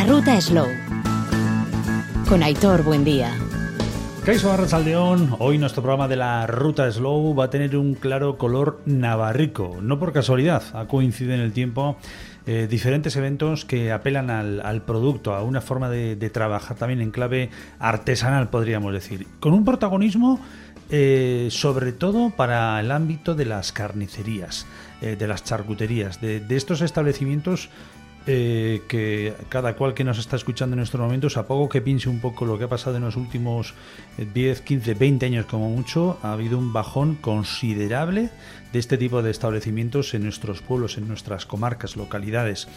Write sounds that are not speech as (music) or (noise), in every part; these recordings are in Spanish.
La ruta Slow. Con Aitor Buen día. Caiso Arrachaldeón, hoy nuestro programa de la Ruta Slow va a tener un claro color navarrico, no por casualidad, ha coincidido en el tiempo eh, diferentes eventos que apelan al, producto, a una forma de, trabajar también en clave artesanal, podríamos decir, con un protagonismo eh, sobre todo para el ámbito de las carnicerías, eh, de las charcuterías, de, estos establecimientos que cada cual que nos está escuchando en estos momentos, a poco que piense un poco lo que ha pasado en los últimos 10, 15, 20 años como mucho, ha habido un bajón considerable de este tipo de establecimientos en nuestros pueblos, en nuestras comarcas, localidades.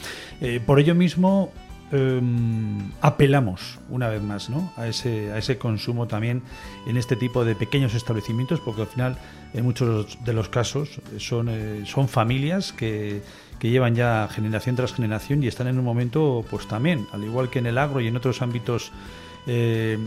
Eh, por ello mismo, em, apelamos una vez más ¿no? a, ese, a ese consumo también en este tipo de pequeños establecimientos, porque al final, en muchos de los casos, son, eh, son familias que, que llevan ya generación tras generación y están en un momento, pues también, al igual que en el agro y en otros ámbitos eh,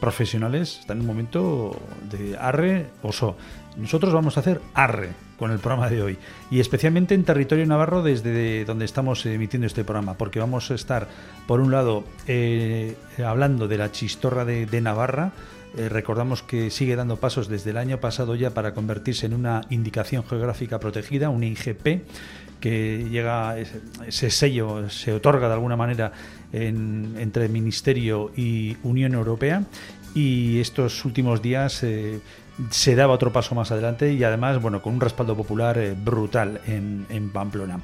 profesionales, están en un momento de arre oso. Nosotros vamos a hacer arre con el programa de hoy y especialmente en territorio navarro desde donde estamos emitiendo este programa porque vamos a estar por un lado eh, hablando de la chistorra de, Navarra. Eh, recordamos que sigue dando pasos desde el año pasado ya para convertirse en una indicación geográfica protegida, un IGP, que llega, ese sello se otorga de alguna manera entre Ministerio y Unión Europea. Y estos últimos días eh, se daba otro paso más adelante y además, bueno, con un respaldo popular eh, brutal en, Pamplona.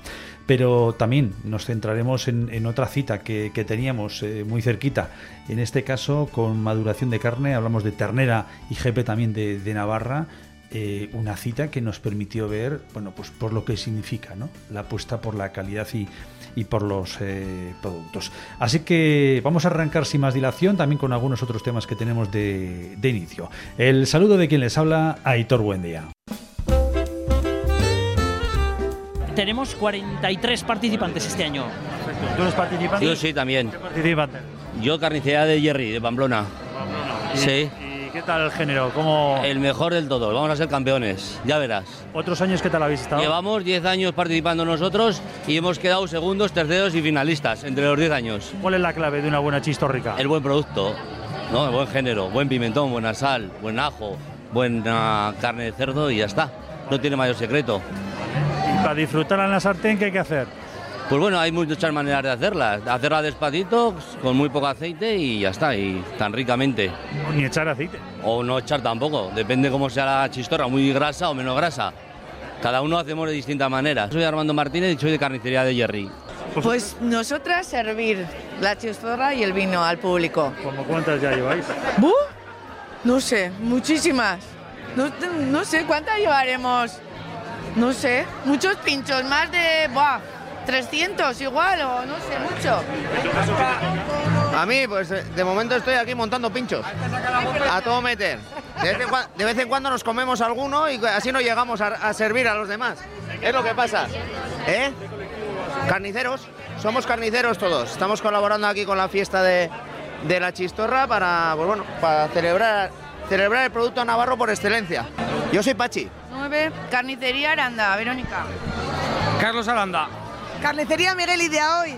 Pero también nos centraremos en, otra cita que, teníamos eh, muy cerquita, en este caso con maduración de carne, hablamos de ternera y jefe también de Navarra, eh, una cita que nos permitió ver, bueno, pues por lo que significa, ¿no? La apuesta por la calidad y, y por los eh, productos. Así que vamos a arrancar sin más dilación también con algunos otros temas que tenemos de, de inicio. El saludo de quien les habla, Aitor Buendía. Tenemos 43 participantes este año. ¿Tú eres participante? Yo sí, también. ¿Qué participante? Yo carnicería de Jerry, de Pamplona. Pamplona. Sí. ¿Qué tal el género? ¿Cómo... El mejor del todo, vamos a ser campeones, ya verás. ¿Otros años qué tal habéis estado? Llevamos 10 años participando nosotros y hemos quedado segundos, terceros y finalistas entre los 10 años. ¿Cuál es la clave de una buena chistorrica? El buen producto, ¿no? el buen género, buen pimentón, buena sal, buen ajo, buena carne de cerdo y ya está. No tiene mayor secreto. ¿Y para disfrutar en la sartén qué hay que hacer? Pues bueno, hay muchas maneras de hacerla. Hacerla despacito, con muy poco aceite y ya está, y tan ricamente. Ni echar aceite. O no echar tampoco, depende cómo sea la chistorra, muy grasa o menos grasa. Cada uno hacemos de distinta manera. Soy Armando Martínez y soy de carnicería de Jerry. Pues nosotras servir la chistorra y el vino al público. ¿Cómo cuántas ya lleváis? ¿Buh? No sé, muchísimas. No, no sé, ¿cuántas llevaremos? No sé, muchos pinchos, más de... Buah, 300 igual o no sé, mucho. A mí, pues eh, de momento estoy aquí montando pinchos. A todo meter. De vez en, cuando nos comemos alguno y así no llegamos a, servir a los demás. Es lo que pasa. ¿Eh? Carniceros. Somos carniceros todos. Estamos colaborando aquí con la fiesta de, la chistorra para, pues bueno, para celebrar, celebrar el producto navarro por excelencia. Yo soy Pachi. 9. Carnicería Aranda, Verónica. Carlos Aranda. Carnicería Miguel y de hoy.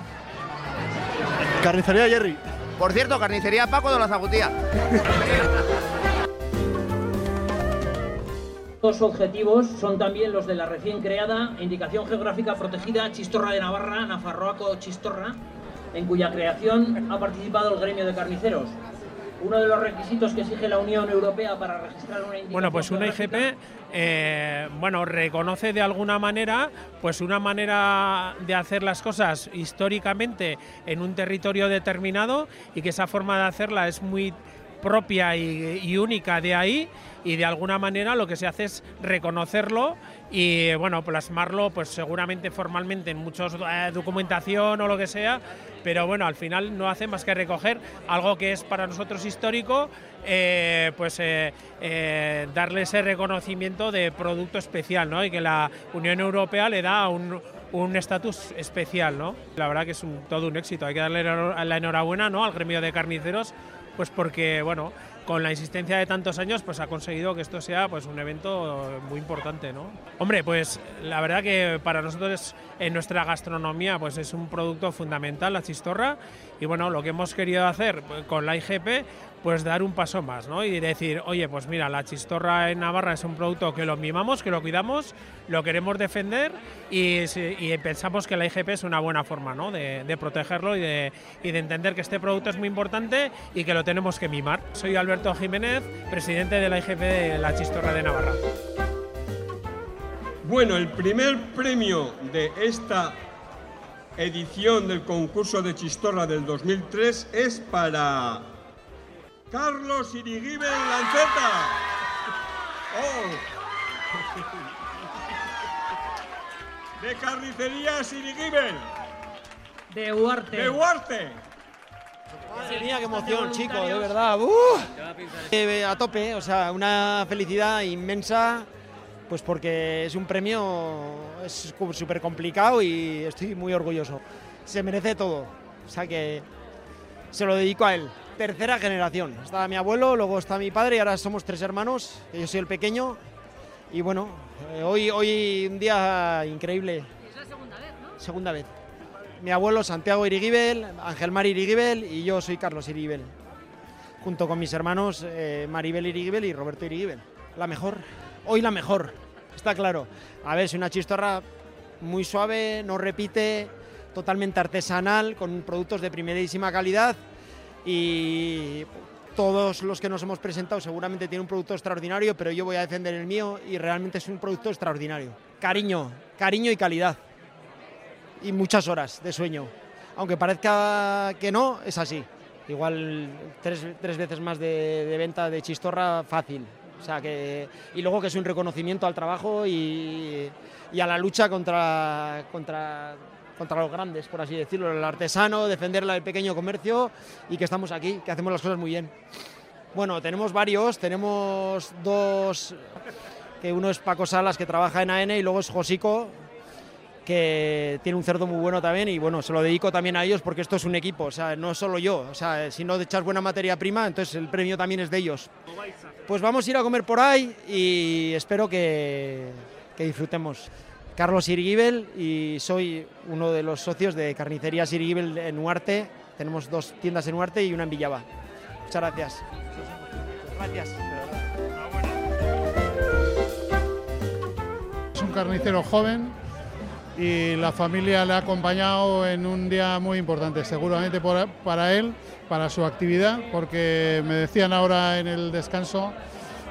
Carnicería Jerry. Por cierto, carnicería Paco de la Zagutía. Dos objetivos son también los de la recién creada Indicación Geográfica Protegida Chistorra de Navarra, Nafarroaco Chistorra, en cuya creación ha participado el gremio de carniceros uno de los requisitos que exige la Unión Europea para registrar una indicación Bueno, pues una IGP eh, bueno, reconoce de alguna manera pues una manera de hacer las cosas históricamente en un territorio determinado y que esa forma de hacerla es muy propia y, única de ahí y de alguna manera lo que se hace es reconocerlo y bueno plasmarlo pues seguramente formalmente en muchos eh, documentación o lo que sea pero bueno al final no hace más que recoger algo que es para nosotros histórico eh, pues eh, darle ese reconocimiento de producto especial ¿no? y que la Unión Europea le da un un estatus especial, ¿no? La verdad que es todo un éxito. Hay que darle la enhorabuena, ¿no? Al gremio de carniceros pues porque bueno, con la insistencia de tantos años, pues ha conseguido que esto sea pues un evento muy importante, ¿no? Hombre, pues la verdad que para nosotros en nuestra gastronomía pues es un producto fundamental la chistorra y bueno, lo que hemos querido hacer pues, con la IGP pues dar un paso más, ¿no? Y decir, oye, pues mira, la chistorra en Navarra es un producto que lo mimamos, que lo cuidamos, lo queremos defender y, pensamos que la IGP es una buena forma, ¿no? De, protegerlo y de, y de, entender que este producto es muy importante y que lo tenemos que mimar. Soy Alberto Jiménez, presidente de la IGP de la Chistorra de Navarra. Bueno, el primer premio de esta edición del concurso de Chistorra del 2003 es para Carlos Irigibel Lanceta. Oh. De Carnicerías Irigibel. De Huarte. De Huarte. Madre mía, qué emoción, chico, de verdad. Eh, a tope, o sea, una felicidad inmensa, pues porque es un premio es súper complicado y estoy muy orgulloso. Se merece todo, o sea que se lo dedico a él tercera generación. Está mi abuelo, luego está mi padre y ahora somos tres hermanos. Yo soy el pequeño. Y bueno, eh, hoy, hoy un día increíble. Es la segunda vez, ¿no? Segunda vez. Mi abuelo Santiago Irigibel, Ángel Mar Irigibel y yo soy Carlos Irigibel. Junto con mis hermanos eh, Maribel Irigibel y Roberto Irigibel. La mejor. Hoy la mejor. Está claro. A ver, es una chistorra muy suave, no repite, totalmente artesanal, con productos de primerísima calidad y todos los que nos hemos presentado seguramente tienen un producto extraordinario, pero yo voy a defender el mío y realmente es un producto extraordinario. Cariño, cariño y calidad. Y muchas horas de sueño. Aunque parezca que no, es así. Igual tres, veces más de, venta de chistorra fácil. O sea que, y luego que es un reconocimiento al trabajo y, y a la lucha contra, contra contra los grandes, por así decirlo, el artesano, defender el pequeño comercio y que estamos aquí, que hacemos las cosas muy bien. Bueno, tenemos varios, tenemos dos, que uno es Paco Salas, que trabaja en AN, y luego es Josico, que tiene un cerdo muy bueno también, y bueno, se lo dedico también a ellos porque esto es un equipo, o sea, no solo yo, o sea, si no echas buena materia prima, entonces el premio también es de ellos. Pues vamos a ir a comer por ahí y espero que, disfrutemos. Carlos Irigibel y soy uno de los socios de Carnicerías Irigibel en Huarte. Tenemos dos tiendas en Huarte y una en Villaba. Muchas gracias. Gracias. Es un carnicero joven y la familia le ha acompañado en un día muy importante, seguramente para él, para su actividad, porque me decían ahora en el descanso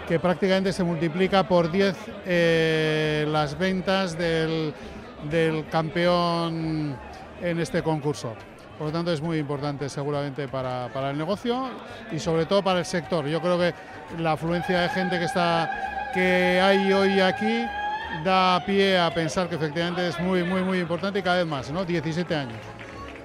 que prácticamente se multiplica por 10 eh, las ventas del, campeón en este concurso. Por lo tanto, es muy importante seguramente para, el negocio y sobre todo para el sector. Yo creo que la afluencia de gente que, está, que hay hoy aquí da pie a pensar que efectivamente es muy, muy, muy importante y cada vez más, ¿no? 17 años.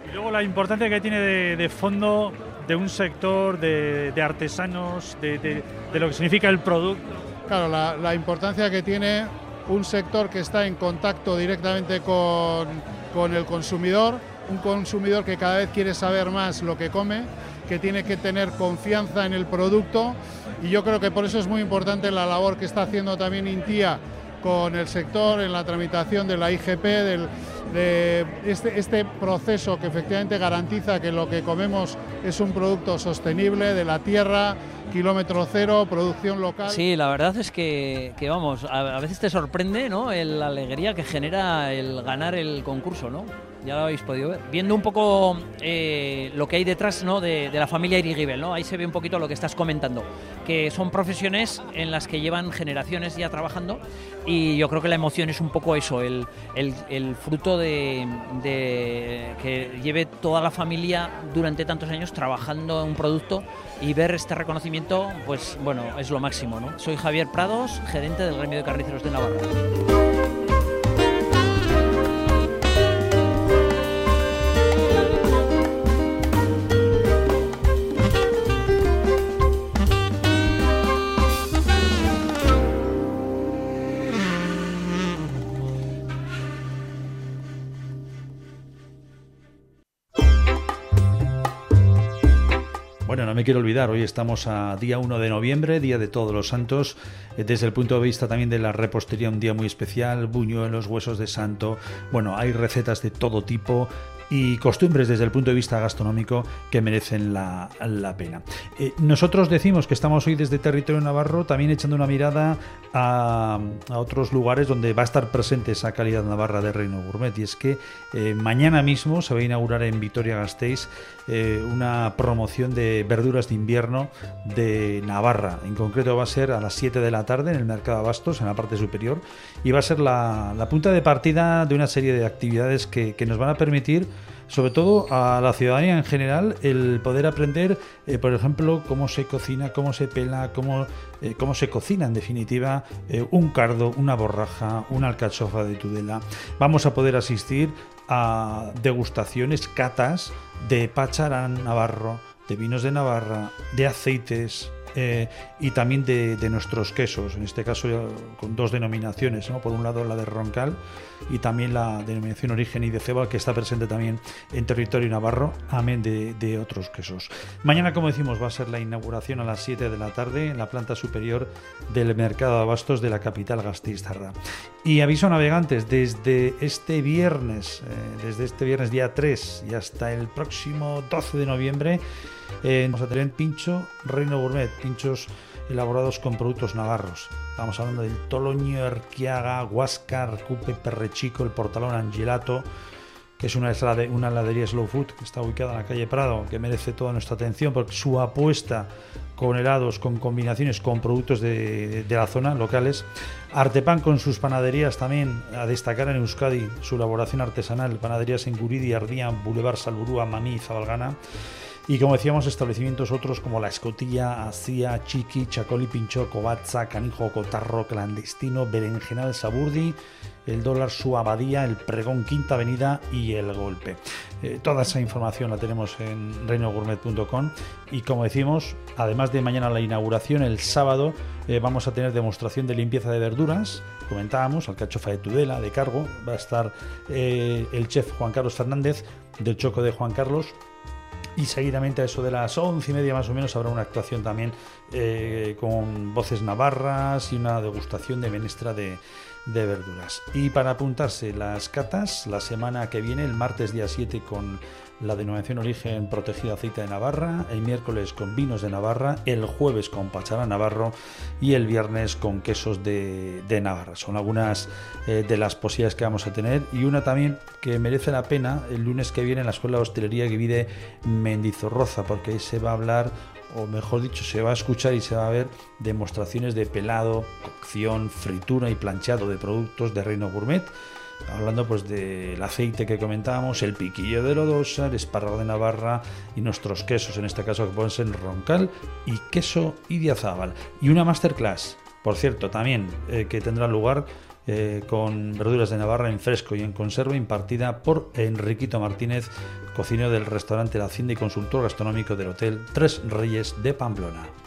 Y luego la importancia que tiene de fondo de un sector de, artesanos, de, lo que significa el producto. Claro, la, importancia que tiene un sector que está en contacto directamente con, con el consumidor, un consumidor que cada vez quiere saber más lo que come, que tiene que tener confianza en el producto y yo creo que por eso es muy importante la labor que está haciendo también Intia con el sector en la tramitación de la IGP, de este, este proceso que efectivamente garantiza que lo que comemos es un producto sostenible de la tierra, kilómetro cero, producción local. Sí, la verdad es que, vamos, a, veces te sorprende ¿no? la alegría que genera el ganar el concurso, ¿no? Ya lo habéis podido ver. Viendo un poco eh, lo que hay detrás ¿no? de, la familia Irigibel, ¿no? ahí se ve un poquito lo que estás comentando, que son profesiones en las que llevan generaciones ya trabajando y yo creo que la emoción es un poco eso, el, fruto de, que lleve toda la familia durante tantos años trabajando en un producto y ver este reconocimiento, pues bueno, es lo máximo. ¿no? Soy Javier Prados, gerente del Gremio de Carniceros de Navarra. Me quiero olvidar, hoy estamos a día 1 de noviembre, Día de Todos los Santos, eh, desde el punto de vista también de la repostería, un día muy especial, buñuelos, huesos de santo, bueno, hay recetas de todo tipo, y costumbres desde el punto de vista gastronómico que merecen la, pena. Eh, nosotros decimos que estamos hoy desde territorio navarro también echando una mirada a, otros lugares donde va a estar presente esa calidad navarra de Reino Gourmet y es que eh, mañana mismo se va a inaugurar en Vitoria-Gasteiz eh, una promoción de verduras de invierno de Navarra. En concreto va a ser a las 7 de la tarde en el Mercado Abastos, en la parte superior, y va a ser la, punta de partida de una serie de actividades que, que nos van a permitir sobre todo a la ciudadanía en general, el poder aprender, eh, por ejemplo, cómo se cocina, cómo se pela, cómo, eh, cómo se cocina en definitiva eh, un cardo, una borraja, una alcachofa de Tudela. Vamos a poder asistir a degustaciones, catas de pacharán navarro, de vinos de Navarra, de aceites, eh, y también de, nuestros quesos, en este caso con dos denominaciones, ¿no? por un lado la de Roncal y también la denominación origen y de ceba que está presente también en territorio navarro, amén de, otros quesos. Mañana, como decimos, va a ser la inauguración a las 7 de la tarde en la planta superior del mercado de abastos de la capital Gasteiz-Zarra. Y aviso navegantes, desde este viernes, eh, desde este viernes día 3 y hasta el próximo 12 de noviembre, eh, vamos a tener pincho Reino Gourmet, pinchos elaborados con productos navarros. Estamos hablando del Toloño, Erquiaga, Huáscar, Cupe, Perrechico, el Portalón Angelato, que es una, una heladería slow food que está ubicada en la calle Prado, que merece toda nuestra atención porque su apuesta con helados, con combinaciones, con productos de, la zona locales. Artepan con sus panaderías también a destacar en Euskadi, su elaboración artesanal, panaderías en Guridi, Ardía, Boulevard Salburúa, Mamí y Zabalgana. Y como decíamos, establecimientos otros como La Escotilla, Asia, Chiqui, Chacoli, Pincho, Cobatza, Canijo, Cotarro, Clandestino, Berenjenal, Saburdi, el dólar Su Abadía, el Pregón Quinta Avenida y el Golpe. Eh, toda esa información la tenemos en reinogourmet.com y como decimos, además de mañana la inauguración, el sábado eh, vamos a tener demostración de limpieza de verduras, comentábamos, alcachofa de Tudela, de cargo, va a estar eh, el chef Juan Carlos Fernández del Choco de Juan Carlos y seguidamente a eso de las once y media más o menos habrá una actuación también eh, con voces navarras y una degustación de menestra de, de verduras. Y para apuntarse las catas, la semana que viene, el martes día 7 con la denominación origen protegida aceite de Navarra, el miércoles con vinos de Navarra, el jueves con pacharán navarro. Y el viernes con quesos de, Navarra. Son algunas eh, de las posibilidades que vamos a tener. Y una también que merece la pena el lunes que viene en la Escuela de Hostelería que vive Mendizorroza, porque ahí se va a hablar o mejor dicho, se va a escuchar y se va a ver demostraciones de pelado, cocción, fritura y planchado de productos de Reino Gourmet hablando pues del aceite que comentábamos, el piquillo de lodosa, el espárrago de Navarra y nuestros quesos, en este caso que pueden ser roncal y queso idiazábal. Y una masterclass, por cierto, también eh, que tendrá lugar eh, con verduras de Navarra en fresco y en conserva, impartida por Enriquito Martínez, cocinero del restaurante La Hacienda y consultor gastronómico del Hotel Tres Reyes de Pamplona.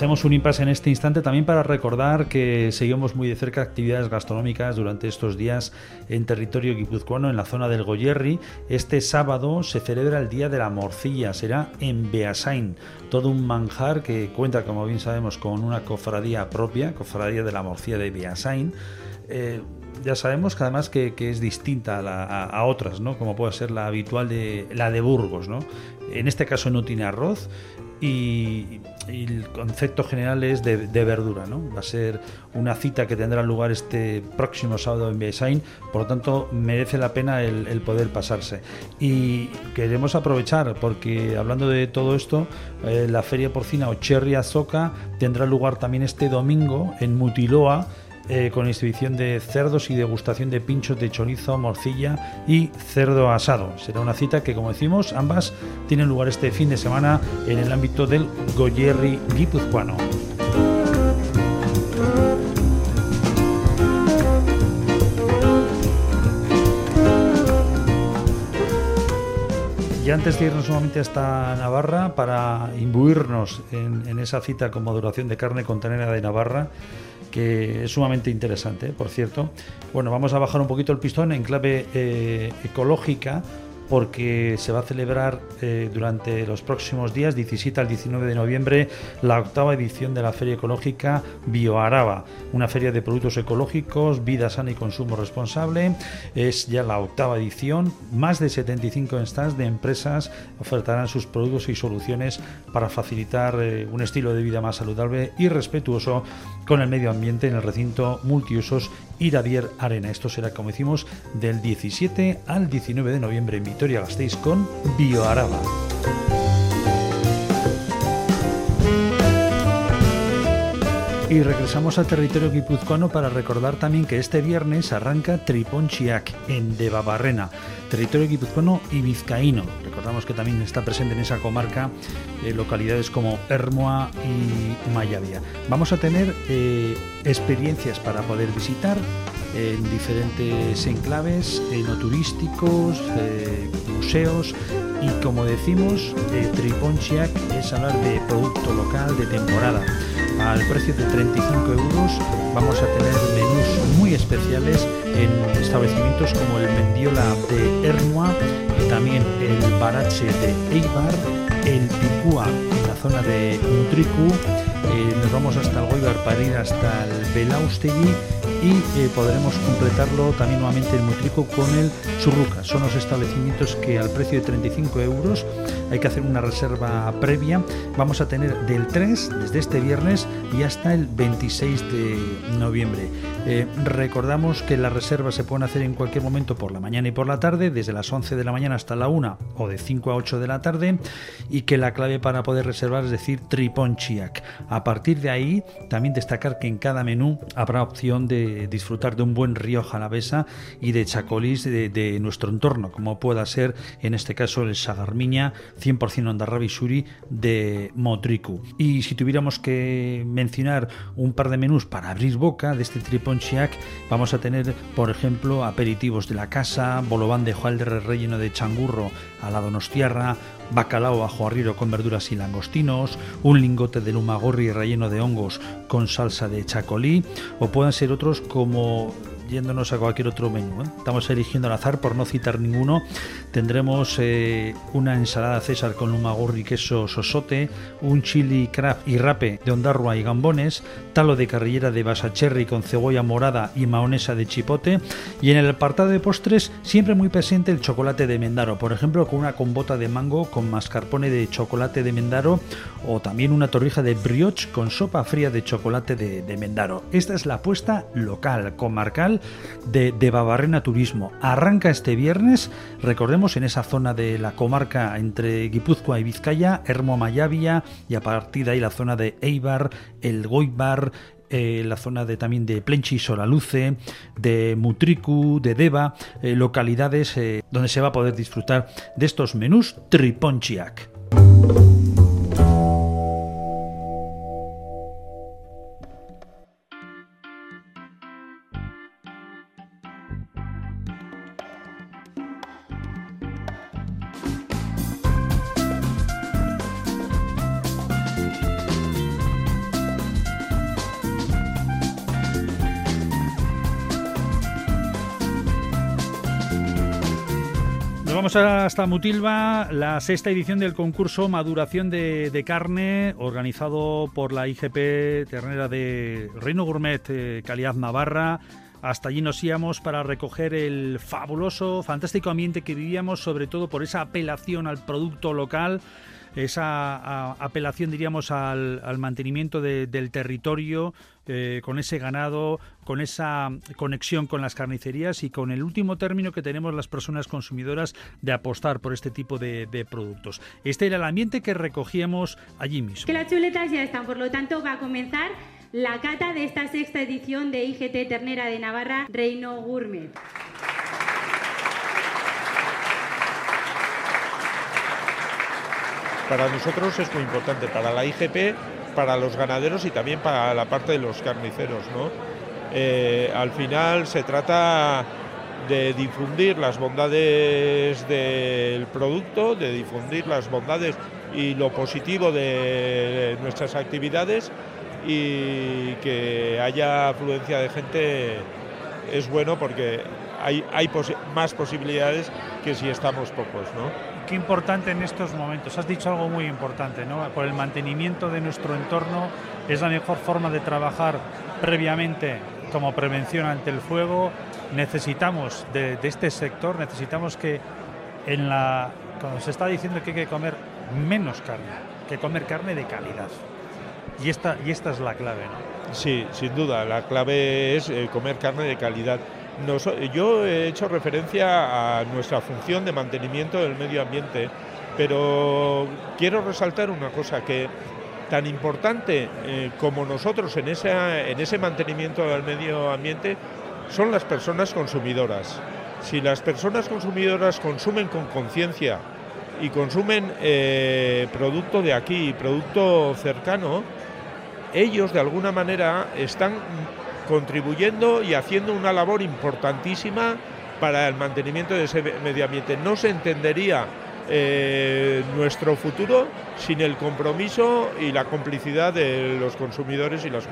Hacemos un impasse en este instante también para recordar que seguimos muy de cerca actividades gastronómicas durante estos días en territorio guipuzcoano, en la zona del Goyerri. Este sábado se celebra el Día de la Morcilla, será en Beasain, todo un manjar que cuenta, como bien sabemos, con una cofradía propia, cofradía de la Morcilla de Beasain. Eh, ya sabemos que además que, es distinta a, otras, ¿no? Como puede ser la habitual de la de Burgos, ¿no? En este caso no tiene arroz, y, el concepto general es de, verdura. ¿no? Va a ser una cita que tendrá lugar este próximo sábado en Besain, por lo tanto merece la pena el, poder pasarse. Y queremos aprovechar, porque hablando de todo esto, eh, la feria porcina o Cherry Azoka tendrá lugar también este domingo en Mutiloa eh, con exhibición de cerdos y degustación de pinchos de chorizo, morcilla y cerdo asado. Será una cita que, como decimos, ambas tienen lugar este fin de semana en el ámbito del Goyerri guipuzcoano. ya antes de irnos nuevamente hasta Navarra para imbuirnos en, esa cita con maduración de carne con ternera de Navarra, que es sumamente interesante, por cierto. Bueno, vamos a bajar un poquito el pistón en clave eh, ecológica porque se va a celebrar eh, durante los próximos días, 17 al 19 de noviembre, la octava edición de la Feria Ecológica Bioaraba, una feria de productos ecológicos, vida sana y consumo responsable. Es ya la octava edición, más de 75 stands de empresas ofertarán sus productos y soluciones para facilitar eh, un estilo de vida más saludable y respetuoso con el medio ambiente en el recinto multiusos Iradier Arena. Esto será, como decimos, del 17 al 19 de noviembre en Vitoria Gasteiz con Bioaraba. Y regresamos al territorio guipuzcoano para recordar también que este viernes arranca Triponchiac en Debabarrena, territorio guipuzcoano y vizcaíno. Recordamos que también está presente en esa comarca eh, localidades como Hermoa y Mayavia. Vamos a tener eh, experiencias para poder visitar en diferentes enclaves enoturísticos, eh, museos y como decimos, eh, Triponchiac es hablar de producto local de temporada. Al precio de 35 euros vamos a tener menús muy especiales en establecimientos como el Mendiola de Hermoa también el Barache de Eibar, el Picúa en la zona de Mutricu, eh, nos vamos hasta el Goibar para ir hasta el Belaustegui y eh, podremos completarlo también nuevamente en Mutrico con el Churruca. Son los establecimientos que al precio de 35 euros hay que hacer una reserva previa. Vamos a tener del 3 desde este viernes y hasta el 26 de noviembre. Eh, recordamos que las reservas se pueden hacer en cualquier momento por la mañana y por la tarde, desde las 11 de la mañana hasta la 1 o de 5 a 8 de la tarde y que la clave para poder reservar es decir Triponchiac. A partir de ahí, también destacar que en cada menú habrá opción de disfrutar de un buen río jalavesa y de chacolís de, nuestro entorno, como pueda ser en este caso el Sagarmiña 100% Ondarrabi Suri de Motriku. Y si tuviéramos que mencionar un par de menús para abrir boca de este Triponchiac, vamos a tener, por ejemplo, aperitivos de la casa, bolobán de hojalder relleno de changurro a la donostiarra, bacalao ajo arriero con verduras y langostinos, un lingote de lumagorri relleno de hongos con salsa de chacolí, o puedan ser otros como yéndonos a cualquier otro menú. ¿eh? Estamos eligiendo al azar por no citar ninguno. Tendremos eh, una ensalada César con lumagorri, queso sosote, un chili craft y rape de ondarrua y gambones, talo de carrillera de basacherry con cebolla morada y maonesa de chipote. Y en el apartado de postres, siempre muy presente el chocolate de Mendaro, por ejemplo, con una combota de mango con mascarpone de chocolate de Mendaro o también una torrija de brioche con sopa fría de chocolate de, de Mendaro. Esta es la apuesta local, comarcal de, de Babarrena Turismo. Arranca este viernes, recordemos, en esa zona de la comarca entre Guipúzcoa y Vizcaya, Hermo Mayavia, y a partir de ahí la zona de Eibar, el Goibar, eh, la zona de también de Plenchi, Solaluce, de Mutricu, de Deva, eh, localidades eh, donde se va a poder disfrutar de estos menús Triponchiac. Vamos hasta Mutilva, la sexta edición del concurso Maduración de, Carne, organizado por la IGP Ternera de Reino Gourmet eh, Calidad Navarra. Hasta allí nos íbamos para recoger el fabuloso, fantástico ambiente que vivíamos, sobre todo por esa apelación al producto local esa apelación, diríamos, al, mantenimiento del territorio, eh, con ese ganado, con esa conexión con las carnicerías y con el último término que tenemos las personas consumidoras de apostar por este tipo de, productos. Este era el ambiente que recogíamos allí mismo. Que las chuletas ya están, por lo tanto va a comenzar la cata de esta sexta edición de IGT Ternera de Navarra Reino Gourmet. Para nosotros es muy importante, para la IGP, para los ganaderos y también para la parte de los carniceros. Eh, al final se trata de difundir las bondades del producto, de difundir las bondades y lo positivo de nuestras actividades y que haya afluencia de gente es bueno porque hay, más posibilidades que si estamos pocos. Qué importante en estos momentos, has dicho algo muy importante, ¿no? por el mantenimiento de nuestro entorno es la mejor forma de trabajar previamente como prevención ante el fuego. Necesitamos de, este sector, necesitamos que en la, cuando se está diciendo que hay que comer menos carne, que comer carne de calidad. Y esta, y esta es la clave, ¿no? Sí, sin duda, la clave es eh, comer carne de calidad. Yo he hecho referencia a nuestra función de mantenimiento del medio ambiente, pero quiero resaltar una cosa, que tan importante eh, como nosotros en, en ese mantenimiento del medio ambiente son las personas consumidoras. Si las personas consumidoras consumen con conciencia y consumen eh, producto de aquí, producto cercano, ellos de alguna manera están contribuyendo y haciendo una labor importantísima para el mantenimiento de ese medio ambiente. No se entendería eh, nuestro futuro sin el compromiso y la complicidad de los consumidores y las,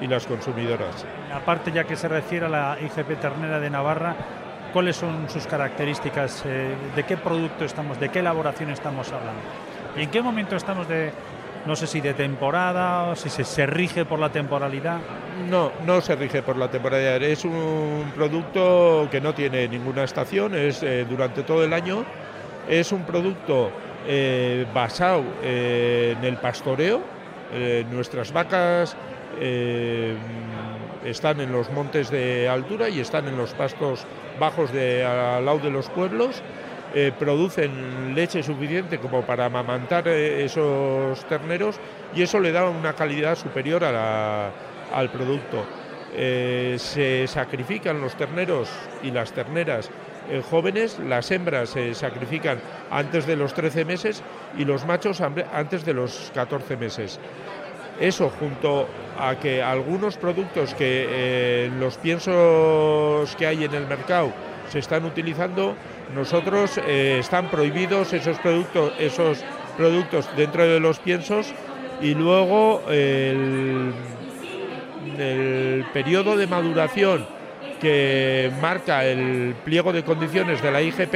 y las consumidoras. Aparte, ya que se refiere a la IGP Ternera de Navarra, ¿cuáles son sus características? Eh, ¿De qué producto estamos, de qué elaboración estamos hablando? ¿Y en qué momento estamos de, no sé si de temporada o si se, rige por la temporalidad. No, no se rige por la temporalidad. Es un producto que no tiene ninguna estación, es eh, durante todo el año. Es un producto eh, basado eh, en el pastoreo. nuestras vacas están en los montes de altura y están en los pastos bajos de, al lado de los pueblos eh, producen leche suficiente como para amamantar eh, esos terneros y eso le da una calidad superior al producto. Eh, se sacrifican los terneros y las terneras jóvenes, las hembras se sacrifican antes de los 13 meses y los machos antes de los 14 meses. Eso junto a que algunos productos que los piensos que hay en el mercado se están utilizando nosotros eh, están prohibidos esos productos, esos productos dentro de los piensos y luego el, el periodo de maduración que marca el pliego de condiciones de la IGP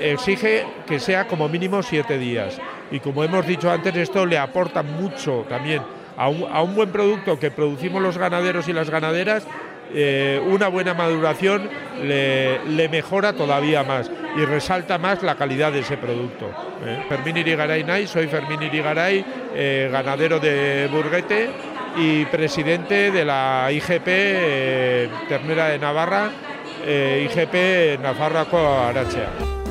exige que sea como mínimo siete días. Y como hemos dicho antes, esto le aporta mucho también a un, a un buen producto que producimos los ganaderos y las ganaderas eh, una buena maduración le, mejora todavía más y resalta más la calidad de ese producto. ¿eh? Fermín Irigaray Nay, soy Fermín Irigaray, eh, ganadero de Burguete y presidente de la IGP Ternera de Navarra, IGP Navarra Arachea.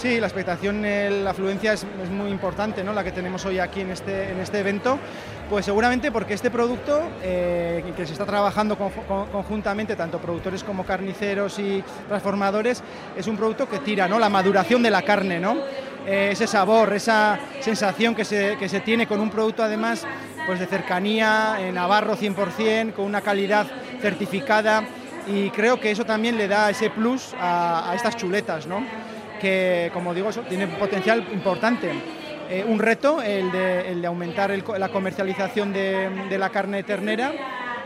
Sí, la expectación, la afluencia es, muy importante, ¿no? la que tenemos hoy aquí en este, este evento. Pues seguramente porque este producto, eh, que se está trabajando conjuntamente, tanto productores como carniceros y transformadores, es un producto que tira ¿no? la maduración de la carne, ¿no? Eh, ese sabor, esa sensación que se, que se tiene con un producto además pues de cercanía, en navarro 100%, con una calidad certificada y creo que eso también le da ese plus a, a estas chuletas, ¿no? Que como digo, eso tiene potencial importante. Eh, un reto, el de, aumentar la comercialización de, la carne ternera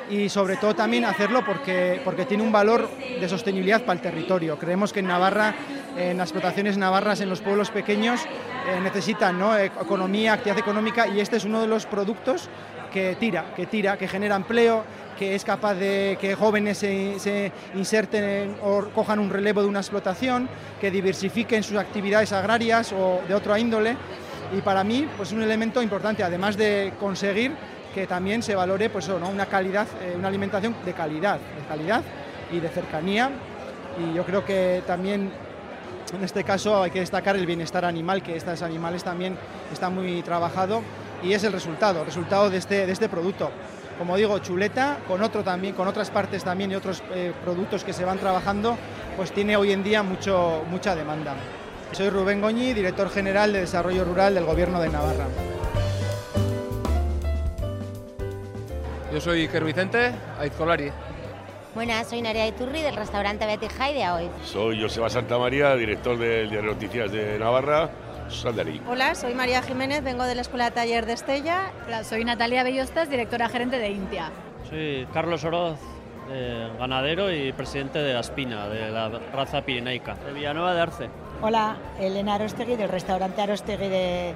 y sobre todo también hacerlo porque, porque tiene un valor de sostenibilidad para el territorio. Creemos que en Navarra, en las explotaciones navarras, en los pueblos pequeños, eh, necesitan economía, actividad económica y este es uno de los productos que tira, que tira, que genera empleo, que es capaz de que jóvenes se, inserten o cojan un relevo de una explotación, que diversifiquen sus actividades agrarias o de otra índole y para mí pues es un elemento importante, además de conseguir que también se valore pues, una calidad, eh, una alimentación de calidad, de calidad y de cercanía. Y yo creo que también en este caso hay que destacar el bienestar animal, que estos animales también está muy trabajado y es el resultado, el resultado de este, de este producto. Como digo, chuleta, con otro también, con otras partes también y otros eh, productos que se van trabajando, pues tiene hoy en día mucho, mucha demanda. Soy Rubén Goñi, director general de Desarrollo Rural del Gobierno de Navarra. Yo soy Iker Vicente Aizcolari. Buenas, soy Naria Iturri del restaurante Betty High de hoy. Soy Joseba Santamaría, director del Diario Noticias de Navarra, Hola, soy María Jiménez, vengo de la Escuela de Taller de Estella. Hola, soy Natalia Bellostas, directora gerente de Intia. Soy Carlos Oroz, eh, ganadero y presidente de Aspina, de la raza pirenaica, de Villanueva de Arce. Hola, Elena Arostegui del restaurante Arostegui de,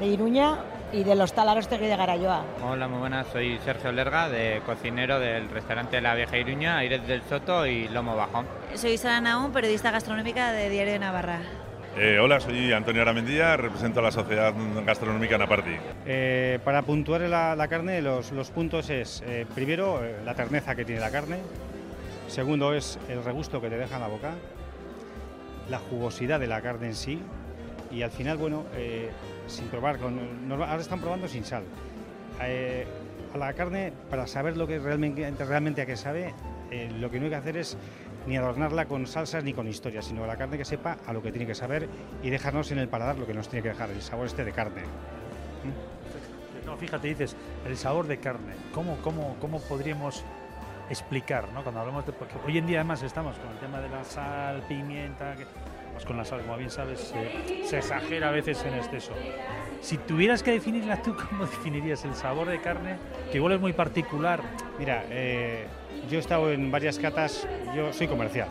de Iruña y del hostal Arostegui de Garayoa. Hola, muy buenas, soy Sergio Lerga, de cocinero del restaurante La Vieja Iruña, Aires del Soto y Lomo Bajo. Soy Sara Naum, periodista gastronómica de Diario de Navarra. Eh, hola, soy Antonio Aramendía, represento a la Sociedad Gastronómica Naparti. Eh, para puntuar la, carne, los, puntos es, eh, primero, la terneza que tiene la carne, segundo es el regusto que te deja en la boca, la jugosidad de la carne en sí, y al final, bueno, sin probar, con, ahora están probando sin sal. A la carne, para saber lo que realmente, realmente a qué sabe, lo que no hay que hacer es ni adornarla con salsas ni con historias, sino la carne que sepa a lo que tiene que saber y dejarnos en el paladar lo que nos tiene que dejar, el sabor este de carne. ¿Mm? No, fíjate, dices, el sabor de carne. ¿Cómo, cómo, cómo podríamos explicar, ¿no? Cuando hablamos de... Porque hoy en día además estamos con el tema de la sal, pimienta... Que, pues con la sal, como bien sabes, se, se exagera a veces en exceso. Si tuvieras que definirla tú, (laughs) ¿cómo definirías el sabor de carne? Que igual es muy particular. Mira, eh, yo he estado en varias catas, yo soy comercial,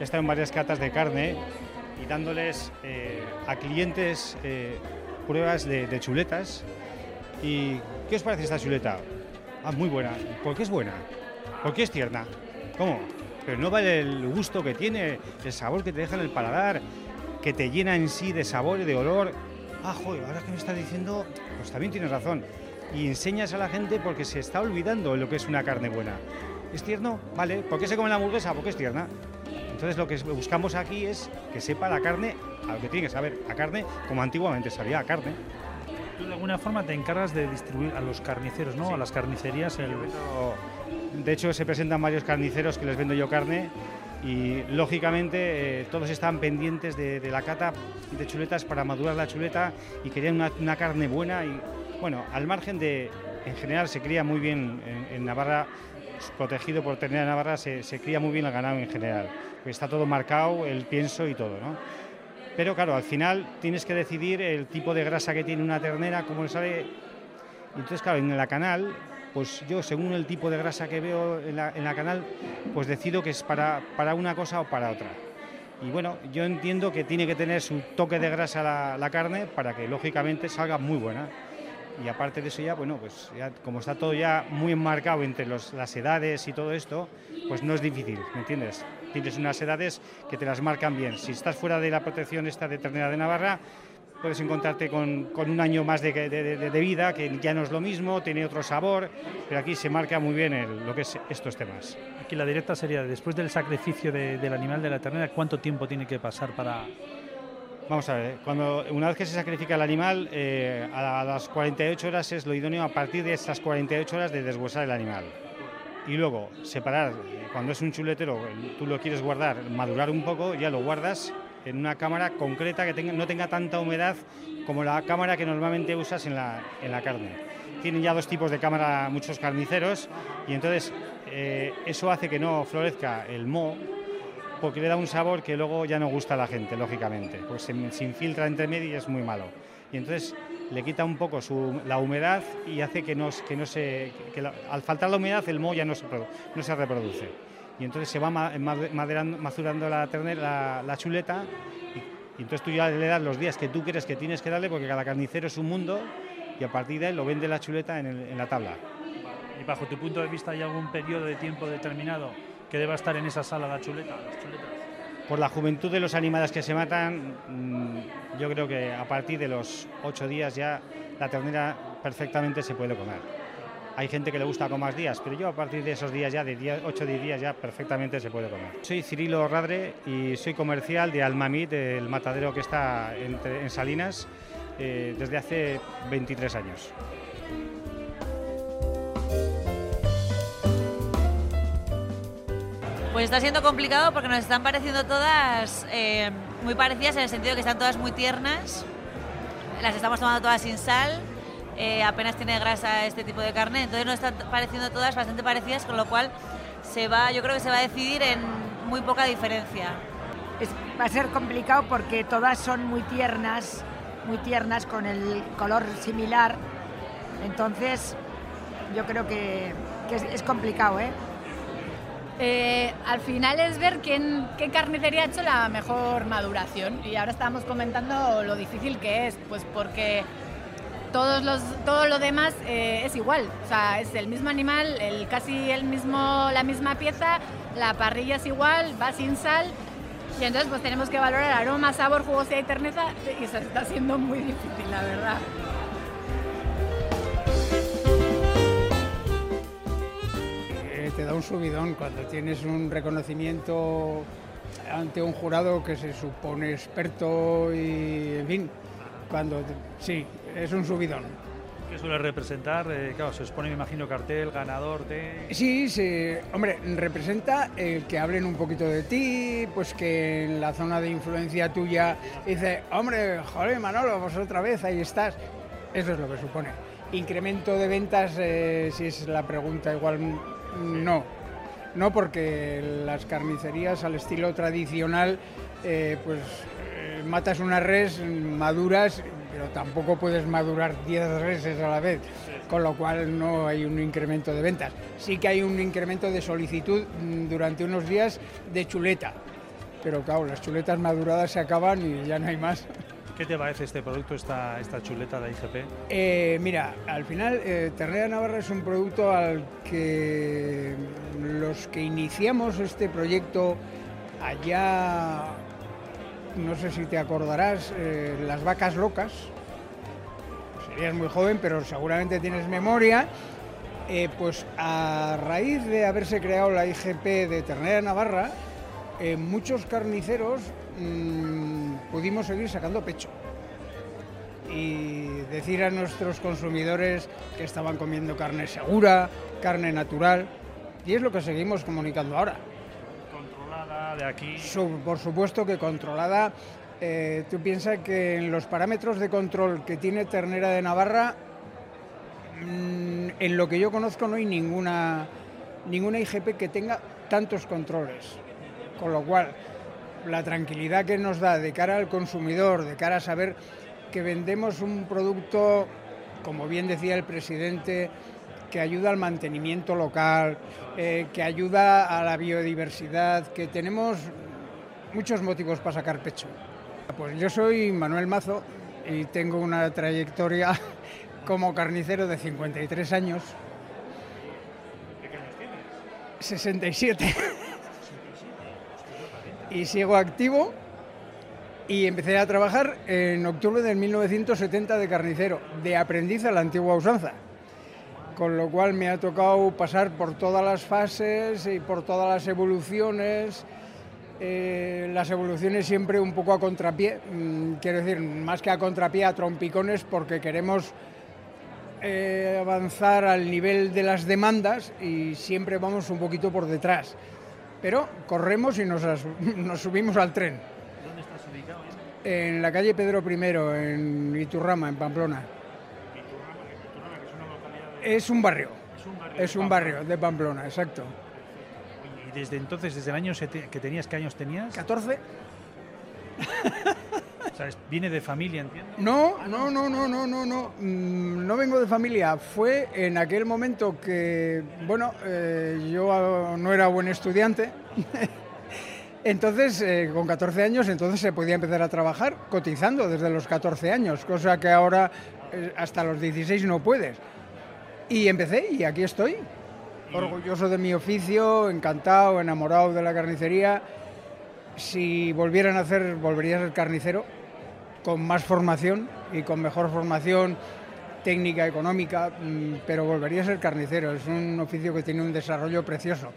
he estado en varias catas de carne y dándoles eh, a clientes eh, pruebas de, de, chuletas. ¿Y qué os parece esta chuleta? Ah, muy buena. ¿Por qué es buena? ¿Por qué es tierna? ¿Cómo? Pero no vale el gusto que tiene, el sabor que te deja en el paladar, que te llena en sí de sabor y de olor. Ah, joder, ahora que me estás diciendo, pues también tienes razón. Y enseñas a la gente porque se está olvidando lo que es una carne buena. ¿Es tierno? Vale. ¿Por qué se come la hamburguesa? Porque es tierna. Entonces lo que buscamos aquí es que sepa la carne a lo que tiene que saber. A carne como antiguamente sabía a carne. Tú de alguna forma te encargas de distribuir a los carniceros, ¿no? Sí. A las carnicerías el... De hecho se presentan varios carniceros que les vendo yo carne y lógicamente eh, todos están pendientes de, de, la cata de chuletas para madurar la chuleta y querían una, una, carne buena y bueno, al margen de, en general se cría muy bien en, en Navarra, protegido por Ternera Navarra, se, se, cría muy bien el ganado en general, está todo marcado, el pienso y todo, ¿no? Pero claro, al final tienes que decidir el tipo de grasa que tiene una ternera, cómo le sale. Entonces, claro, en la canal pues yo según el tipo de grasa que veo en la, en la, canal, pues decido que es para, para una cosa o para otra. Y bueno, yo entiendo que tiene que tener su toque de grasa la, la carne para que lógicamente salga muy buena. Y aparte de eso ya, bueno, pues ya, como está todo ya muy enmarcado entre los, las edades y todo esto, pues no es difícil, ¿me entiendes? Tienes unas edades que te las marcan bien. Si estás fuera de la protección esta de ternera de Navarra, puedes encontrarte con, con un año más de, de, de, vida, que ya no es lo mismo, tiene otro sabor, pero aquí se marca muy bien lo que es estos temas. Aquí la directa sería, después del sacrificio del animal de la ternera, ¿cuánto tiempo tiene que pasar para...? Vamos a ver, cuando, una vez que se sacrifica el animal, eh, a las 48 horas es lo idóneo a partir de esas 48 horas de deshuesar el animal. Y luego, separar, cuando es un chuletero, tú lo quieres guardar, madurar un poco, ya lo guardas en una cámara concreta que no tenga tanta humedad como la cámara que normalmente usas en la, en la carne. Tienen ya dos tipos de cámara muchos carniceros y entonces eh, eso hace que no florezca el moho porque le da un sabor que luego ya no gusta a la gente, lógicamente, pues se, se infiltra entre medio y es muy malo. Y entonces le quita un poco su, la humedad y hace que no, que no se... Que la, al faltar la humedad el moho ya no se, no se reproduce y entonces se va maderando, mazurando la, ternera, la, la chuleta y, y, entonces tú ya le das los días que tú crees que tienes que darle porque cada carnicero es un mundo y a partir de ahí lo vende la chuleta en, el, en la tabla. ¿Y bajo tu punto de vista hay algún periodo de tiempo determinado que deba estar en esa sala la chuleta, las chuletas? Por la juventud de los animales que se matan, mmm, yo creo que a partir de los ocho días ya la ternera perfectamente se puede comer. Hay gente que le gusta con más días, pero yo a partir de esos días ya, de 8 o 10 días ya perfectamente se puede comer. Soy Cirilo Radre y soy comercial de Almamit, el matadero que está en Salinas, eh, desde hace 23 años. Pues está siendo complicado porque nos están pareciendo todas eh, muy parecidas en el sentido que están todas muy tiernas. Las estamos tomando todas sin sal, eh, apenas tiene grasa este tipo de carne, entonces nos están pareciendo todas bastante parecidas, con lo cual se va, yo creo que se va a decidir en muy poca diferencia. va a ser complicado porque todas son muy tiernas, muy tiernas con el color similar. Entonces, yo creo que, es, complicado, ¿eh? ¿Eh? al final es ver quién, qué carnicería ha hecho la mejor maduración. Y ahora estamos comentando lo difícil que es, pues porque todos los, todo lo demás eh, es igual. O sea, es el mismo animal, el, casi el mismo, la misma pieza, la parrilla es igual, va sin sal. Y entonces pues tenemos que valorar aroma, sabor, jugosidad y terneza y se está haciendo muy difícil, la verdad. Te da un subidón cuando tienes un reconocimiento ante un jurado que se supone experto y, en fin, cuando sí, es un subidón. ¿Qué suele representar? Eh, claro, se expone, me imagino, cartel, ganador de... Sí, sí, hombre, representa el que hablen un poquito de ti, pues que en la zona de influencia tuya dice, hombre, joder, Manolo, pues otra vez, ahí estás. Eso es lo que supone. Incremento de ventas, eh, si es la pregunta, igual no. No porque las carnicerías al estilo tradicional, eh, pues matas una res, maduras, pero tampoco puedes madurar 10 reses a la vez, con lo cual no hay un incremento de ventas. Sí que hay un incremento de solicitud mm, durante unos días de chuleta, pero claro, las chuletas maduradas se acaban y ya no hay más. ¿Qué te parece este producto, esta, chuleta de IGP? Eh, mira, al final eh, Ternera Navarra es un producto al que los que iniciamos este proyecto allá no sé si te acordarás, eh, Las vacas locas. Serías muy joven, pero seguramente tienes memoria. Eh, pues a raíz de haberse creado la IGP de Ternera Navarra, muchos carniceros mm, pudimos seguir sacando pecho y decir a nuestros consumidores que estaban comiendo carne segura, carne natural, y es lo que seguimos comunicando ahora de aquí? por supuesto que controlada. Eh, tú piensas que en los parámetros de control que tiene Ternera de Navarra, mm, en lo que yo conozco no hay ninguna, ninguna IGP que tenga tantos controles. Con lo cual, la tranquilidad que nos da de cara al consumidor, de cara a saber que vendemos un producto, como bien decía el presidente, que ayuda al mantenimiento local, eh, que ayuda a la biodiversidad, que tenemos muchos motivos para sacar pecho. Pues yo soy Manuel Mazo y tengo una trayectoria (laughs) como carnicero de 53 años. ¿Qué años tienes? 67. (laughs) y sigo activo y empecé a trabajar en octubre del 1970 de carnicero, de aprendiz a la antigua usanza con lo cual me ha tocado pasar por todas las fases y por todas las evoluciones. Eh, las evoluciones siempre un poco a contrapié, mm, quiero decir, más que a contrapié, a trompicones, porque queremos eh, avanzar al nivel de las demandas y siempre vamos un poquito por detrás. Pero corremos y nos, (laughs) nos subimos al tren. ¿Dónde estás ubicado? En la calle Pedro I, en Iturrama, en Pamplona. Es un barrio. Es un barrio, de Pamplona, exacto. ¿Y desde entonces, desde el año que tenías, qué años tenías? 14. (laughs) ¿Viene de familia, entiendo? No, no, no, no, no, no, no. Mm, no vengo de familia. Fue en aquel momento que, bueno, eh, yo no era buen estudiante. (laughs) Entonces, eh, con 14 años, entonces se podía empezar a trabajar cotizando desde los 14 años, cosa que ahora eh, hasta los 16 no puedes. Y empecé y aquí estoy, orgulloso de mi oficio, encantado, enamorado de la carnicería. Si volvieran a hacer, volvería a ser carnicero, con más formación y con mejor formación técnica, económica, mm, pero volvería a ser carnicero. Es un oficio que tiene un desarrollo precioso.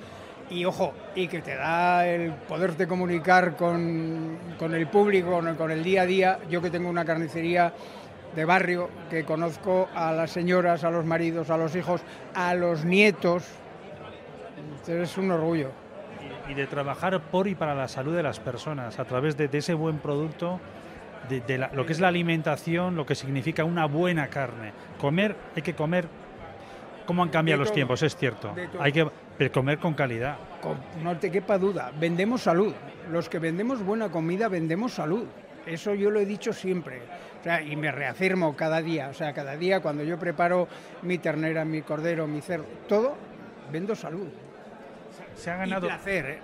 Y ojo, y que te da el poderte comunicar con, con el público, con el día a día. Yo que tengo una carnicería de barrio, que conozco a las señoras, a los maridos, a los hijos, a los nietos. es un orgullo. Y de trabajar por y para la salud de las personas, a través de, ese buen producto, de, lo que es la alimentación, lo que significa una buena carne. Comer, hay que comer cómo han cambiado los todo, tiempos, es cierto. Hay que comer con calidad. Con- no te quepa duda, vendemos salud. Los que vendemos buena comida, vendemos salud. Eso yo lo he dicho siempre. O sea, y me reafirmo cada día. O sea, cada día cuando yo preparo mi ternera, mi cordero, mi cerdo, todo, vendo salud. Se ha ganado Y placer, ¿eh?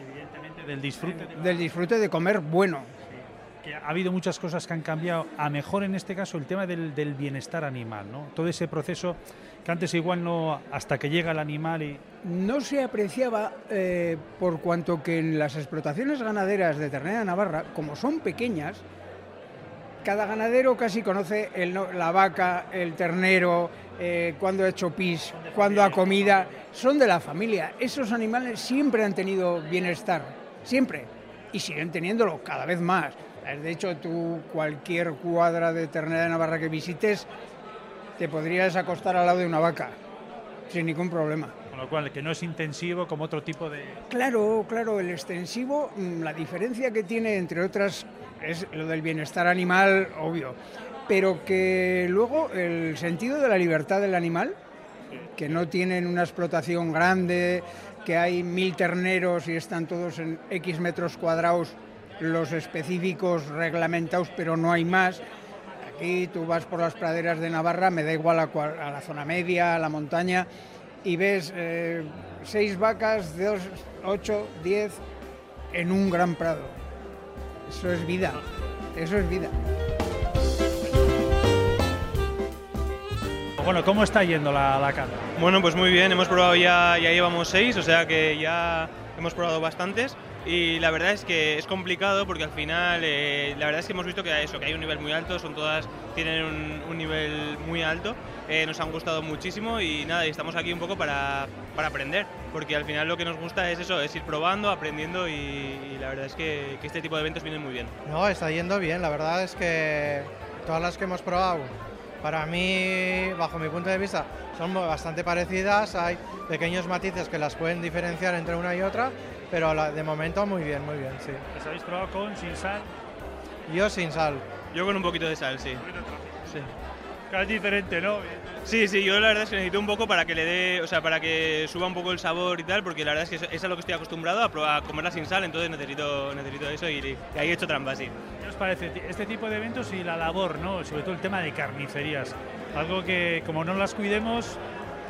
evidentemente del disfrute. de- del disfrute de comer bueno. Que ha habido muchas cosas que han cambiado a mejor en este caso el tema del, del bienestar animal, ¿no? Todo ese proceso que antes igual no hasta que llega el animal y No se apreciaba eh, por cuanto que en las explotaciones ganaderas de ternera de Navarra, como son pequeñas, cada ganadero casi conoce el la vaca, el ternero, eh, cuando ha hecho pis, cuando ha comida, son de la familia. Esos animales siempre han tenido bienestar, siempre, y siguen teniéndolo cada vez más. De hecho, tú cualquier cuadra de ternera de Navarra que visites, te podrías acostar al lado de una vaca, sin ningún problema. con lo cual que no es intensivo como otro tipo de Claro, claro, el extensivo, mm, la diferencia que tiene, entre otras, es lo del bienestar animal, obvio, pero que luego el sentido de la libertad del animal, que no tienen una explotación grande, que hay mil terneros y están todos en X metros cuadrados, los específicos reglamentados, pero no hay más. Aquí tú vas por las praderas de Navarra, me da igual a, cual- a la zona media, a la montaña, y ves eh, seis vacas, dos, ocho, diez, en un gran prado. Eso es vida, eso es vida. Bueno, ¿cómo está yendo la, la cata? Bueno, pues muy bien, hemos probado ya, ya llevamos seis, o sea que ya hemos probado bastantes y la verdad es que es complicado porque al final eh, la verdad es que hemos visto que eso, que hay un nivel muy alto, son todas, tienen un, un nivel muy alto, eh, nos han gustado muchísimo y nada, y estamos aquí un poco para, para aprender, porque al final lo que nos gusta es eso, es ir probando, aprendiendo y, y la verdad es que, que este tipo de eventos vienen muy bien. No, está yendo bien. La verdad es que todas las que hemos probado, para mí, bajo mi punto de vista, son bastante parecidas. Hay pequeños matices que las pueden diferenciar entre una y otra, pero la- de momento muy bien, muy bien, sí. ¿Las habéis probado con, sin sal? Yo sin sal. Yo con un poquito de sal, sí. sí. Es diferente, ¿no? Sí, sí, yo la verdad es que necesito un poco para que le dé, o sea, para que suba un poco el sabor y tal, porque la verdad es que eso- es a lo que estoy acostumbrado, a, probar, a comerla sin sal, entonces necesito, necesito eso y, y ahí he hecho trampa, sí. ¿Qué os parece este tipo de eventos y la labor, ¿no? sobre todo el tema de carnicerías? Algo que como no las cuidemos,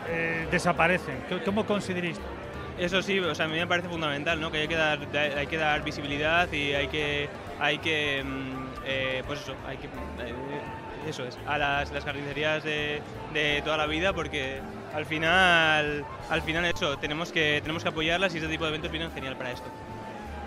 eh, desaparecen. ¿Cómo- ¿Cómo consideréis? Eso sí, o sea, a mí me parece fundamental, ¿no? Que hay que dar, hay que dar visibilidad y hay que, hay que, mm, eh, pues eso, hay que, eh, eso es, a las, las carnicerías de, de toda la vida, porque al final, al final eso, tenemos que, tenemos que apoyarlas y este tipo de eventos vienen genial para esto.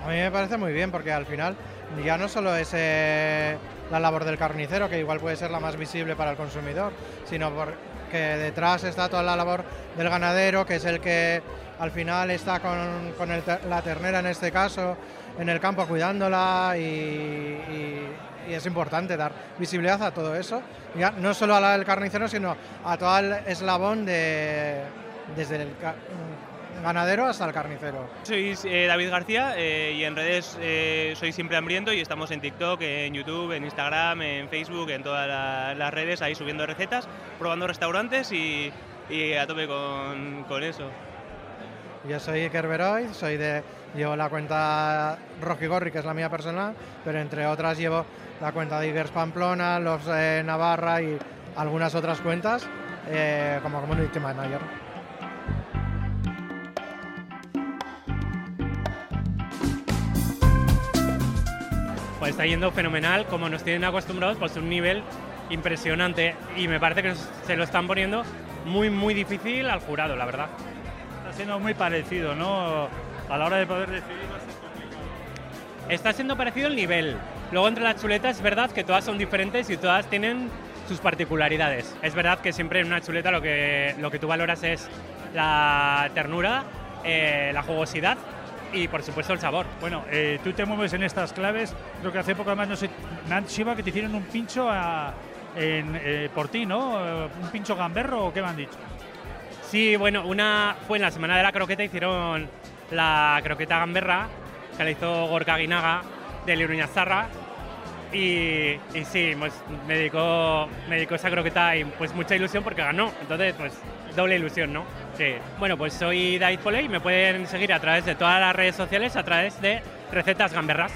A mí me parece muy bien porque al final ya no solo es eh, la labor del carnicero, que igual puede ser la más visible para el consumidor, sino porque detrás está toda la labor del ganadero, que es el que al final está con, con la ternera en este caso, en el campo cuidándola y, es importante dar visibilidad a todo eso, no solo a la del carnicero, sino a todo el eslabón de, desde el ganadero hasta el carnicero. Soy eh, David García eh, y en redes eh, soy siempre hambriento y estamos en TikTok, en YouTube, en Instagram, en Facebook, en todas la- las redes ahí subiendo recetas, probando restaurantes y, y a tope con, con eso. Yo soy Iker Beroy, soy de, llevo la cuenta Rojigorri, que es la mía personal, pero entre otras llevo la cuenta de Igers Pamplona, los Navarra y algunas otras cuentas eh, como community manager. Pues está yendo fenomenal, como nos tienen acostumbrados, pues un nivel impresionante y me parece que se lo están poniendo muy muy difícil al jurado, la verdad. Está siendo muy parecido, ¿no? A la hora de poder decidir va a ser complicado. Está siendo parecido el nivel. Luego entre las chuletas es verdad que todas son diferentes y todas tienen sus particularidades. Es verdad que siempre en una chuleta lo que, lo que tú valoras es la ternura, eh, la jugosidad y por supuesto el sabor. Bueno, eh, tú te mueves en estas claves. Creo que hace poco además, no sé, Nat Shiva, que te hicieron un pincho a- en, eh, por ti, ¿no? Eh, ¿Un pincho gamberro o qué me han dicho? Sí, bueno, una fue en la semana de la croqueta, hicieron la croqueta gamberra, que la hizo Gorka Guinaga de Liruñazarra. Y, sí, pues me dedicó, me esa croqueta y pues mucha ilusión porque ganó. Entonces, pues doble ilusión, ¿no? Sí. Bueno, pues soy David Poley y me pueden seguir a través de todas las redes sociales, a través de Recetas Gamberras.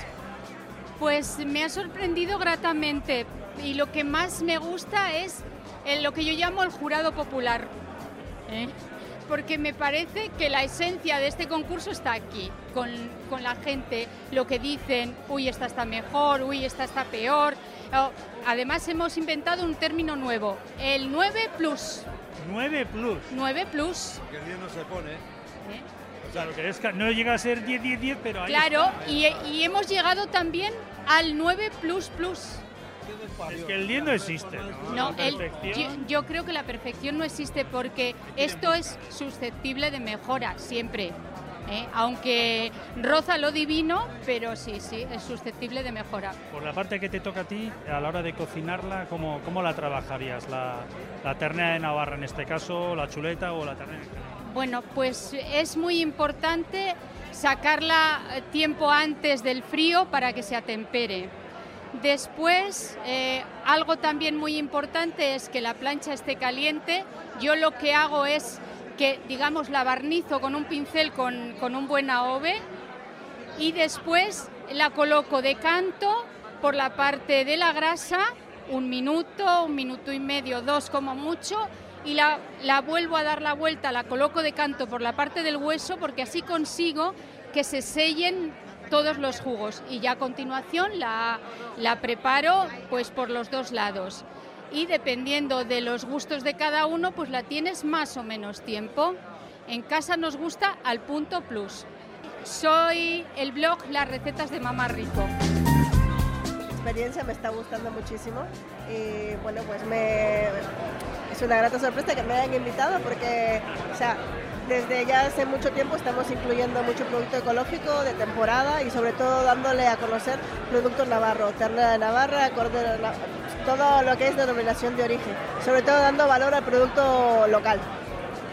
Pues me ha sorprendido gratamente y lo que más me gusta es en lo que yo llamo el jurado popular. ¿Eh? porque me parece que la esencia de este concurso está aquí, con, con, la gente, lo que dicen, uy, esta está mejor, uy, esta está peor. Oh, Además hemos inventado un término nuevo, el 9 plus. 9 plus. 9 plus. Porque el 10 no se pone. ¿Eh? O sea, lo que es que no llega a ser 10, 10, 10, pero ahí Claro, está. y, y hemos llegado también al 9 plus plus. Es que el 10 no existe. ¿no? El- yo, yo creo que la perfección no existe porque esto es susceptible de mejora siempre. ¿eh? Aunque roza lo divino, pero sí, sí, es susceptible de mejora. Por la parte que te toca a ti, a la hora de cocinarla, ¿cómo, cómo la trabajarías? La, la ternera de Navarra en este caso, la chuleta o la ternera? Bueno, pues es muy importante sacarla tiempo antes del frío para que se atempere. Después, eh, algo también muy importante es que la plancha esté caliente. Yo lo que hago es que, digamos, la barnizo con un pincel con, con un buen AOVE y después la coloco de canto por la parte de la grasa, un minuto, un minuto y medio, dos como mucho, y la, la vuelvo a dar la vuelta, la coloco de canto por la parte del hueso porque así consigo que se sellen todos los jugos y ya a continuación la, la preparo pues por los dos lados y dependiendo de los gustos de cada uno pues la tienes más o menos tiempo. En casa nos gusta al punto plus. Soy el blog Las recetas de Mamá Rico. experiencia me está gustando muchísimo y bueno pues me es una grata sorpresa que me hayan invitado porque desde ya hace mucho tiempo estamos incluyendo mucho producto ecológico de temporada y sobre todo dándole a conocer productos navarro, ternera de Navarra, cordero, de Na- todo lo que es denominación de origen, sobre todo dando valor al producto local.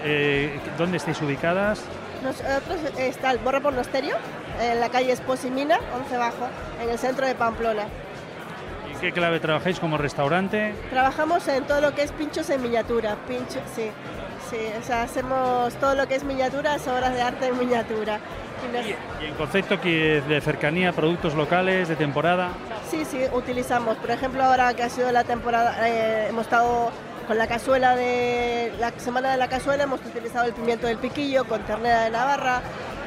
Eh, ¿Dónde estáis ubicadas? Nosotros está el Borra Monasterio, en la calle Esposimina, 11 Bajo, en el centro de Pamplona. ¿Y qué clave trabajáis como restaurante? Trabajamos en todo lo que es pinchos en miniatura, pincho, sí, sí, o sea, hacemos todo lo que es miniaturas, obras de arte en miniatura. Y nos- Y en concepto que de cercanía, productos locales, de temporada. Sí, sí, utilizamos. Por ejemplo, ahora que ha sido la temporada, eh, hemos estado con la cazuela de la semana de la cazuela, hemos utilizado el pimiento del piquillo con ternera de Navarra.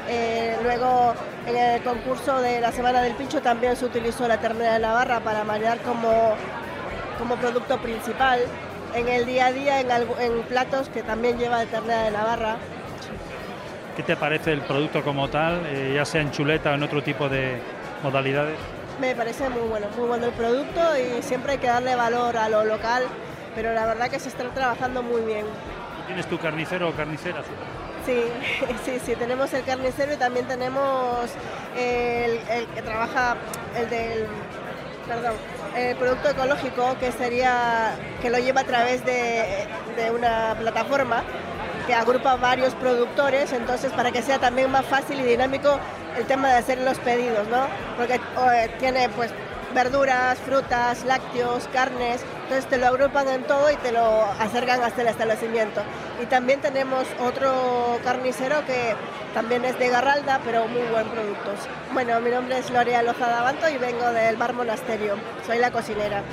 Eh, luego, en el concurso de la semana del pincho también se utilizó la ternera de Navarra para marear como, como producto principal. En el día a día, en, en platos que también lleva de ternera de Navarra. ¿Qué te parece el producto como tal, eh, ya sea en chuleta o en otro tipo de modalidades? Me parece muy bueno, muy bueno el producto y siempre hay que darle valor a lo local, pero la verdad que se está trabajando muy bien. ¿Tú tienes tu carnicero o carnicera? Sí, (laughs) sí, sí, tenemos el carnicero y también tenemos el, el que trabaja, el del, perdón, el producto ecológico que sería, que lo lleva a través de, de una plataforma que agrupa varios productores, entonces para que sea también más fácil y dinámico el tema de hacer los pedidos, ¿no? Porque eh, tiene pues verduras, frutas, lácteos, carnes, entonces te lo agrupan en todo y te lo acercan hasta el establecimiento. Y también tenemos otro carnicero que también es de Garralda, pero muy buen productos. Bueno, mi nombre es Lorea Lozada Banto y vengo del Bar Monasterio, soy la cocinera.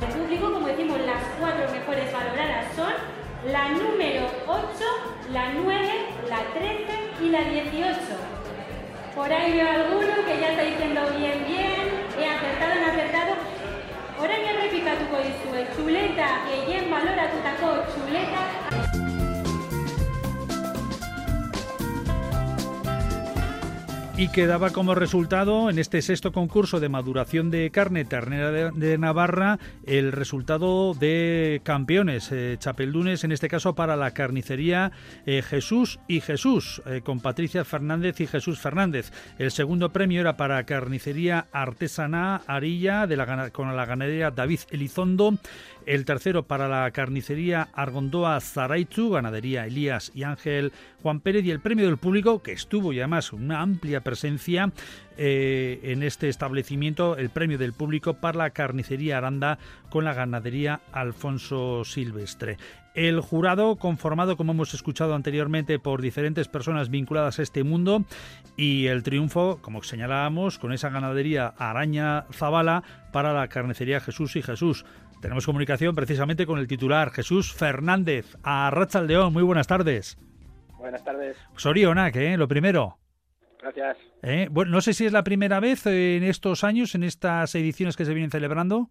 El público, como decimos, las cuatro mejores valoradas son la número 8, la 9, la 13 y la 18. Por ahí veo alguno que ya está diciendo bien, bien, he acertado, he acertado. Horain errepikatuko dizue, txuleta gehien baloratutako txuletak Y quedaba como resultado en este sexto concurso de maduración de carne ternera de, Navarra el resultado de campeones eh, chapeldunes, en este caso para la carnicería eh, Jesús y Jesús, eh, con Patricia Fernández y Jesús Fernández. El segundo premio era para carnicería artesana Arilla de la, con la ganadería David Elizondo. El tercero para la carnicería Argondoa Zaraitu, ganadería Elías y Ángel Juan Pérez. Y el premio del público, que estuvo y además una amplia presencia eh, en este establecimiento, el premio del público para la carnicería Aranda con la ganadería Alfonso Silvestre. El jurado, conformado, como hemos escuchado anteriormente, por diferentes personas vinculadas a este mundo, y el triunfo, como señalábamos, con esa ganadería Araña Zabala para la carnicería Jesús y Jesús. Tenemos comunicación precisamente con el titular Jesús Fernández. A León, muy buenas tardes. Buenas tardes. Sorionak, ¿eh? Lo primero. Gracias. ¿Eh? Bueno, no sé si es la primera vez en estos años, en estas ediciones que se vienen celebrando.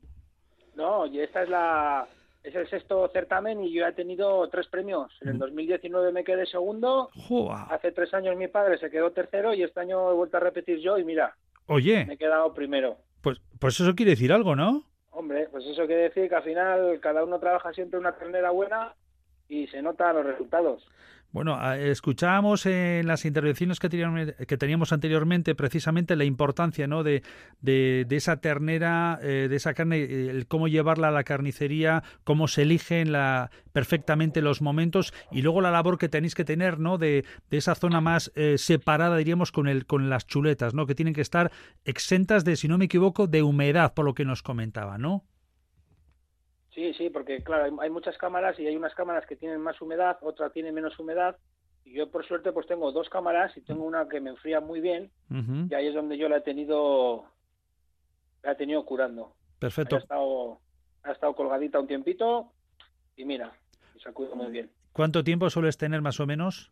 No, y esta es la es el sexto certamen y yo he tenido tres premios. En el 2019 mm. me quedé segundo. Hace tres años mi padre se quedó tercero y este año he vuelto a repetir yo y mira. Oye. Me he quedado primero. Pues, pues eso quiere decir algo, ¿no? Hombre, pues eso quiere decir que al final cada uno trabaja siempre una ternera buena y se notan los resultados. Bueno, escuchábamos en las intervenciones que teníamos, anteriormente precisamente la importancia ¿no? de, de, esa ternera, eh, de esa carne, el cómo llevarla a la carnicería, cómo se eligen la, perfectamente los momentos y luego la labor que tenéis que tener ¿no? de, de esa zona más eh, separada, diríamos, con, el, con las chuletas, ¿no? que tienen que estar exentas de, si no me equivoco, de humedad, por lo que nos comentaba, ¿no? Sí, sí, porque claro, hay, muchas cámaras y hay unas cámaras que tienen más humedad, otra tiene menos humedad. Y yo por suerte pues tengo dos cámaras y tengo una que me enfría muy bien y ahí es donde yo la he tenido la he tenido curando. Perfecto. ha estado, ha estado colgadita un tiempito y mira, se ha cuidado muy bien. ¿Cuánto tiempo sueles tener más o menos?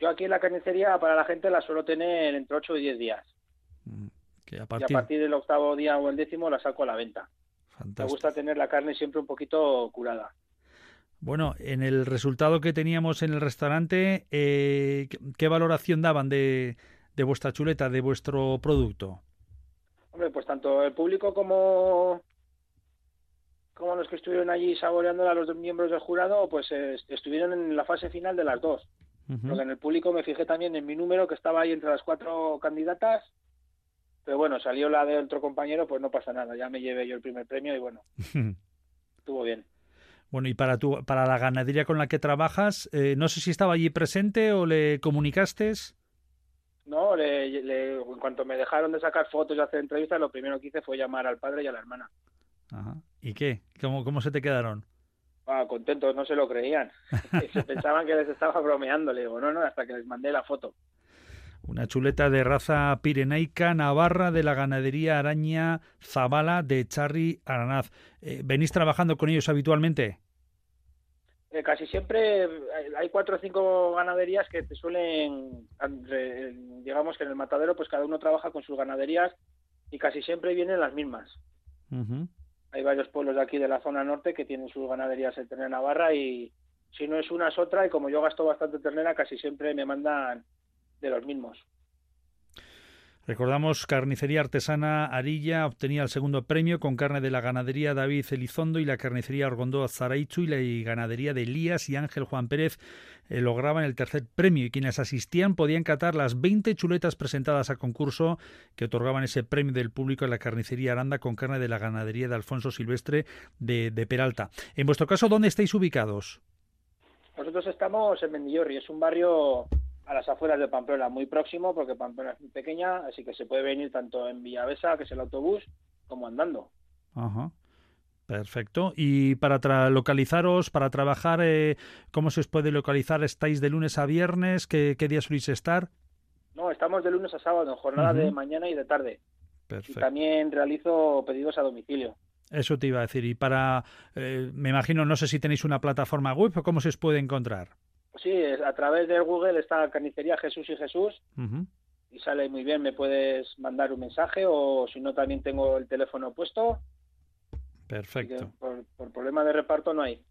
Yo aquí en la carnicería para la gente la suelo tener entre 8 y 10 días. Mm, y a partir del octavo día o el décimo la saco a la venta. Me gusta tener la carne siempre un poquito curada. Bueno, en el resultado que teníamos en el restaurante, eh, ¿qué valoración daban de, de vuestra chuleta, de vuestro producto? Hombre, pues tanto el público como como los que estuvieron allí saboreando a los dos miembros del jurado, pues estuvieron en la fase final de las dos. Porque en el público me fijé también en mi número que estaba ahí entre las cuatro candidatas pero bueno, salió la de otro compañero, pues no pasa nada. Ya me llevé yo el primer premio y bueno, (laughs) estuvo bien. Bueno, y para, tu, para la ganadería con la que trabajas, eh, no sé si estaba allí presente o le comunicaste. No, le, en cuanto me dejaron de sacar fotos y hacer entrevistas, lo primero que hice fue llamar al padre y a la hermana. Ajá. ¿Y qué? ¿Cómo, cómo se te quedaron? Ah, contentos, no se lo creían. (laughs) (laughs) se pensaban que les estaba bromeando. Le digo, no, no, hasta que les mandé la foto. Una chuleta de raza pirenaica navarra de la ganadería Araña Zabala de Charri Aranaz. Eh, ¿Venís trabajando con ellos habitualmente? Eh, casi siempre hay cuatro o cinco ganaderías que te suelen, digamos que en el matadero, pues cada uno trabaja con sus ganaderías y casi siempre vienen las mismas. Hay varios pueblos de aquí de la zona norte que tienen sus ganaderías en Ternera Navarra y si no es una es otra y como yo gasto bastante ternera casi siempre me mandan de los mismos. Recordamos, Carnicería Artesana Arilla obtenía el segundo premio con carne de la ganadería David Elizondo y la carnicería Argondó Zaraichu y la ganadería de Elías y Ángel Juan Pérez eh, lograban el tercer premio y quienes asistían podían catar las 20 chuletas presentadas a concurso que otorgaban ese premio del público en la carnicería Aranda con carne de la ganadería de Alfonso Silvestre de, de Peralta. En vuestro caso, ¿dónde estáis ubicados? Nosotros estamos en Mendillorri, es un barrio a las afueras de Pamplona, muy próximo, porque Pamplona es muy pequeña, así que se puede venir tanto en Villavesa, que es el autobús, como andando. Ajá. Perfecto. Y para localizaros, para trabajar, eh, ¿cómo se os puede localizar? ¿Estáis de lunes a viernes? ¿Qué, qué día soléis estar? No, estamos de lunes a sábado, en jornada de mañana y de tarde. Perfecto. Y también realizo pedidos a domicilio. Eso te iba a decir. Y para, eh, me imagino, no sé si tenéis una plataforma web o cómo se os puede encontrar. Sí, a través de Google está Carnicería Jesús y Jesús. Y sale muy bien, me puedes mandar un mensaje o si no también tengo el teléfono puesto. Perfecto. Por, problema de reparto no hay.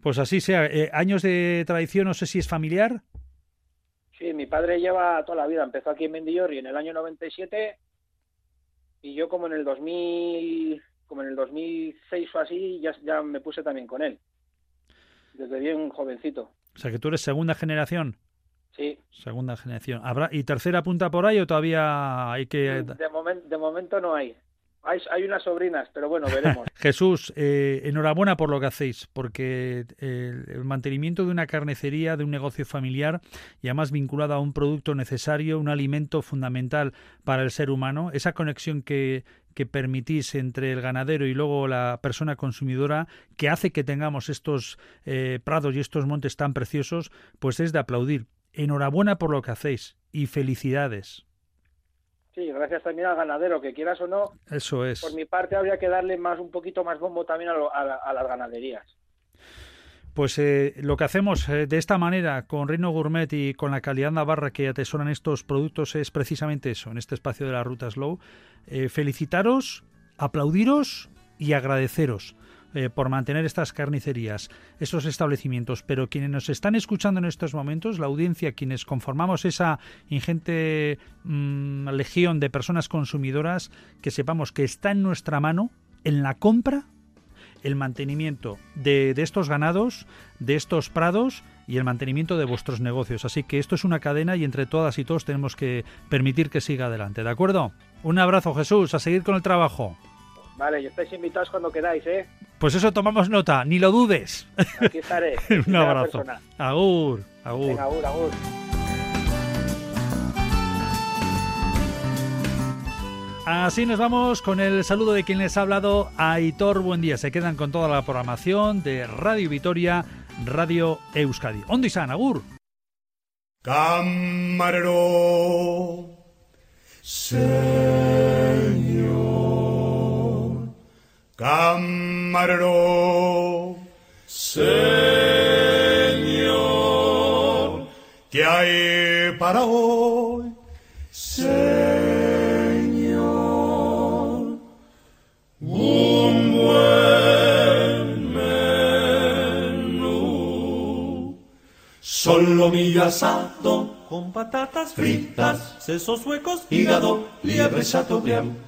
Pues así sea. Eh, ¿Años de tradición no sé si es familiar? Sí, mi padre lleva toda la vida. Empezó aquí en Mendillorri en el año 97 y yo como en el 2000, como en el 2006 o así, ya, ya me puse también con él. Desde bien jovencito. O sea, que tú eres segunda generación. Sí. Segunda generación. ¿Habrá, ¿Y tercera punta por ahí o todavía hay que...? De, de momento no hay. Hay, hay unas sobrinas, pero bueno, veremos. (laughs) Jesús, eh, enhorabuena por lo que hacéis, porque el, el mantenimiento de una carnicería, de un negocio familiar y además vinculado a un producto necesario, un alimento fundamental para el ser humano, esa conexión que, que permitís entre el ganadero y luego la persona consumidora, que hace que tengamos estos eh, prados y estos montes tan preciosos, pues es de aplaudir. Enhorabuena por lo que hacéis y felicidades. Sí, gracias también al ganadero, que quieras o no. Eso es. Por mi parte habría que darle más un poquito más bombo también a, lo, a, la, a las ganaderías. Pues eh, lo que hacemos eh, de esta manera con Reino Gourmet y con la calidad navarra que atesoran estos productos es precisamente eso, en este espacio de la Ruta Slow. Eh, felicitaros, aplaudiros y agradeceros eh, por mantener estas carnicerías, estos establecimientos. Pero quienes nos están escuchando en estos momentos, la audiencia, quienes conformamos esa ingente mmm, legión de personas consumidoras, que sepamos que está en nuestra mano en la compra el mantenimiento de, de, estos ganados, de estos prados y el mantenimiento de vuestros negocios. Así que esto es una cadena y entre todas y todos tenemos que permitir que siga adelante. ¿De acuerdo? Un abrazo, Jesús, a seguir con el trabajo. Vale, y estáis invitados cuando queráis, ¿eh? Pues eso tomamos nota, ni lo dudes. Aquí estaré. (laughs) Un abrazo. Agur, agur. Venga, agur, agur. Así nos vamos con el saludo de quien les ha hablado, Aitor Buen Día. Se quedan con toda la programación de Radio Vitoria, Radio Euskadi. Ondo San, agur. Camarero, Señor. Camarero, Señor. ¿Qué hay para hoy? Señor. Un buen menú. Solomillo asado con patatas fritas, sesos huecos, hígado, liebre chateaubriand.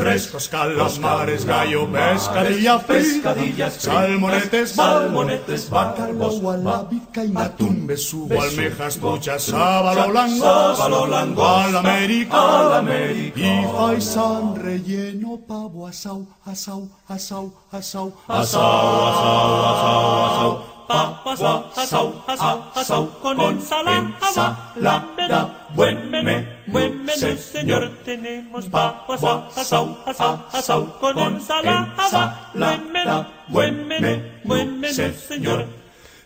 Frescos calamares, gallo, pescadilla, pescadillas, salmonetes, salmonetes, bacalbos, alabizcaína, atún, besugo, almejas, pochas, sábalo, lango, al América, y faisán relleno, pavo, asau, asau, asau, asau, asau, asau, asau, asau, asau, asau, asau, con ensalada, buen menú, buen menú, señor. Tenemos pavo, asau, asau, asau, con ensalada, buen menú, buen menú, buen menú, señor.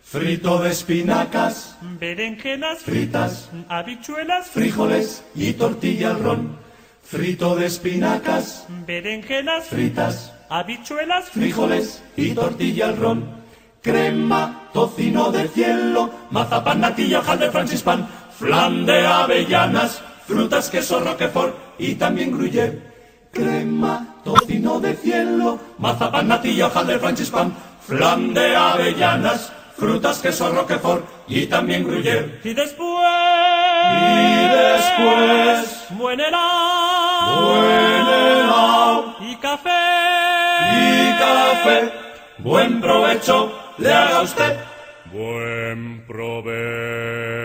Frito de espinacas, berenjenas fritas, habichuelas, frijoles y tortilla al ron. Frito de espinacas, berenjenas, fritas, habichuelas, frijoles y tortilla al ron. Crema, tocino de cielo, mazapán, natilla, hojaldre, francispan, flan de avellanas, frutas, queso, roquefort y también gruyère. Crema, tocino de cielo, mazapán, natilla, hojaldre, francispan, flan de avellanas, frutas, queso, roquefort y también gruyère. Y después, y después, buen helado, buen helado y café, y café, buen provecho le haga usted. Buen provecho.